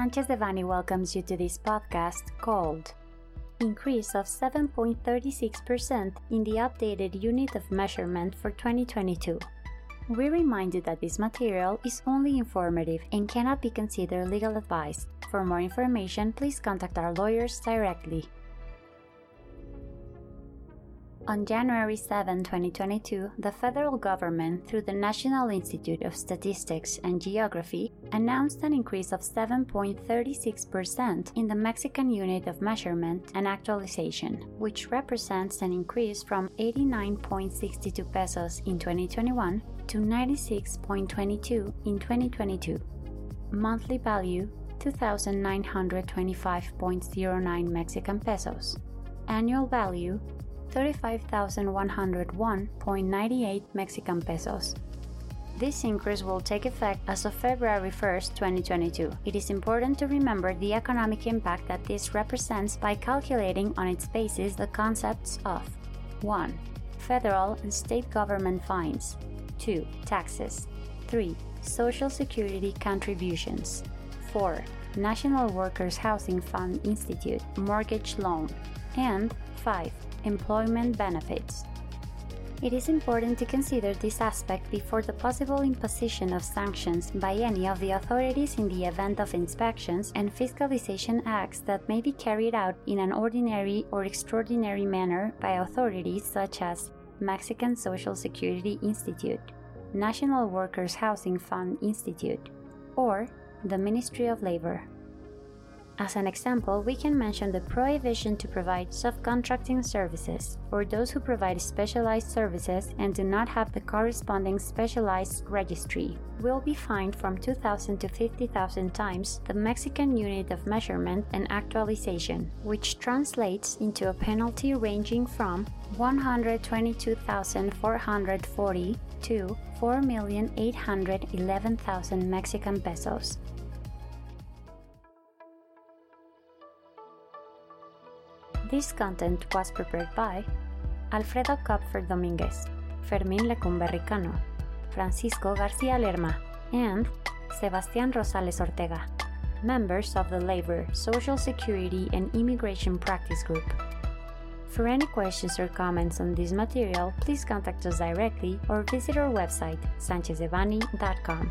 Sanchez Devanny welcomes you to this podcast called Increase of 7.36% in the updated unit of measurement for 2022. We remind you that this material is only informative and cannot be considered legal advice. For more information, please contact our lawyers directly. On January 7, 2022, the federal government, through the National Institute of Statistics and Geography, announced an increase of 7.36% in the Mexican unit of measurement and actualization, which represents an increase from 89.62 pesos in 2021 to 96.22 in 2022. Monthly value 2,925.09 Mexican pesos. Annual value 35,101.98 Mexican pesos. This increase will take effect as of February 1, 2022. It is important to remember the economic impact that this represents by calculating on its basis the concepts of 1. Federal and state government fines, 2. Taxes, 3. Social Security contributions, 4. National Workers Housing Fund Institute mortgage loan, and 5 employment benefits. It is important to consider this aspect before the possible imposition of sanctions by any of the authorities in the event of inspections and fiscalization acts that may be carried out in an ordinary or extraordinary manner by authorities such as Mexican Social Security Institute, National Workers Housing Fund Institute, or the Ministry of Labor. As an example, we can mention the prohibition to provide subcontracting services, or those who provide specialized services and do not have the corresponding specialized registry, will be fined from 2,000 to 50,000 times the Mexican unit of measurement and actualization, which translates into a penalty ranging from 122,440 to 4,811,000 Mexican pesos. This content was prepared by Alfredo Kupfer Dominguez, Fermín Lecumberri Cano, Francisco García Lerma, and Sebastián Rosales Ortega, members of the Labor, Social Security, and Immigration Practice Group. For any questions or comments on this material, please contact us directly or visit our website, sanchezdevanny.com.